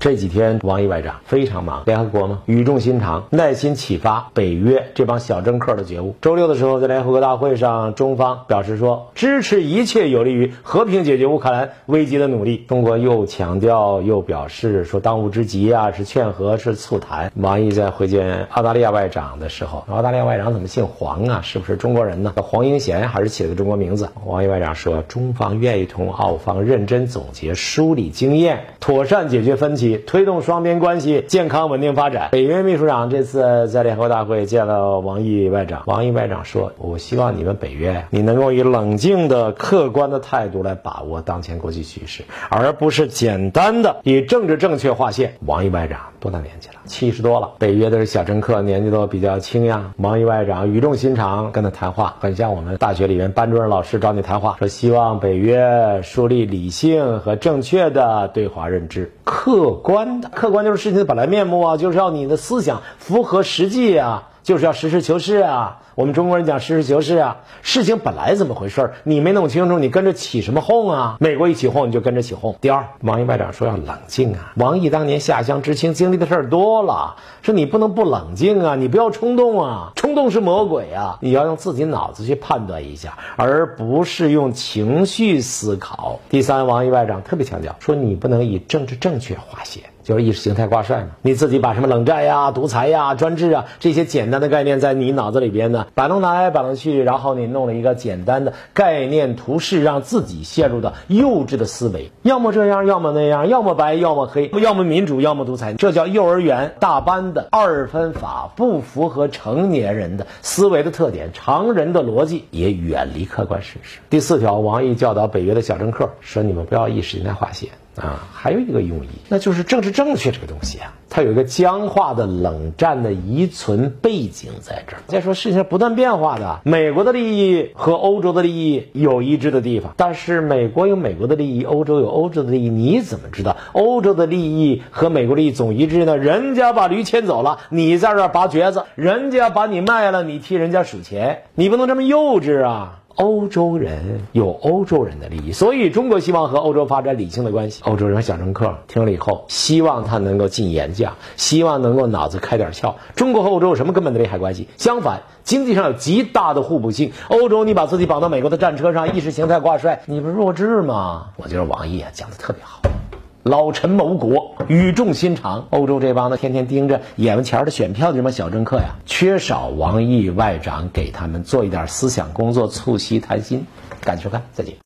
这几天王毅外长非常忙，联合国嘛，语重心长，耐心启发北约这帮小政客的觉悟。周六的时候，在联合国大会上，中方表示说支持一切有利于和平解决乌克兰危机的努力。中国又强调又表示说，当务之急啊是劝和，是促谈。王毅在会见澳大利亚外长的时候，澳大利亚外长怎么姓黄啊？是不是中国人呢？黄英贤还是起了个中国名字？王毅外长说，中方愿意同澳方认真总结、梳理经验，妥善解决分歧，推动双边关系健康稳定发展。北约秘书长这次在联合国大会见了王毅外长，王毅外长说：“我希望你们北约，你能够以冷静的、客观的态度来把握当前国际局势，而不是简单的以政治正确划线。”王毅外长多大年纪了？七十多了。北约的是小政客年纪都比较轻呀。王毅外长语重心长跟他谈话，很像我们大学里面班主任老师找你谈话，说希望北约树立理性和正确的对华认知，客观的，客观就是事情的本来面目啊，就是要你的思想符合实际啊。就是要实事求是啊！我们中国人讲实事求是啊，事情本来怎么回事儿你没弄清楚，你跟着起什么哄啊？美国一起哄，你就跟着起哄。第二，王毅外长说要冷静啊。王毅当年下乡知青，经历的事儿多了，说你不能不冷静啊，你不要冲动啊，冲动是魔鬼啊！你要用自己脑子去判断一下，而不是用情绪思考。第三，王毅外长特别强调说，你不能以政治正确划线。就是意识形态挂帅嘛，你自己把什么冷战呀、独裁呀、专制啊这些简单的概念在你脑子里边呢摆弄来摆弄去，然后你弄了一个简单的概念图示，让自己陷入到幼稚的思维，要么这样，要么那样，要么白，要么黑，要么民主，要么独裁，这叫幼儿园大班的二分法，不符合成年人的思维的特点，常人的逻辑也远离客观事实。第四条，王毅教导北约的小政客说：“你们不要意识形态划线。”啊，还有一个用意，那就是政治正确这个东西啊，它有一个僵化的冷战的遗存背景在这儿。再说事情不断变化的，美国的利益和欧洲的利益有一致的地方，但是美国有美国的利益，欧洲有欧洲的利益，你怎么知道欧洲的利益和美国利益总一致呢？人家把驴牵走了，你在这儿拔橛子；人家把你卖了，你替人家数钱，你不能这么幼稚啊！欧洲人有欧洲人的利益，所以中国希望和欧洲发展理性的关系。欧洲人和小乘客听了以后，希望他能够进演讲，希望能够脑子开点窍。中国和欧洲有什么根本的利害关系？相反，经济上有极大的互补性。欧洲，你把自己绑到美国的战车上，意识形态挂帅，你不是弱智吗？我觉得王毅啊讲的特别好。老臣谋国，语重心长。欧洲这帮子天天盯着眼前的选票的这帮小政客呀，缺少王毅外长给他们做一点思想工作，促膝谈心。感谢收看，再见。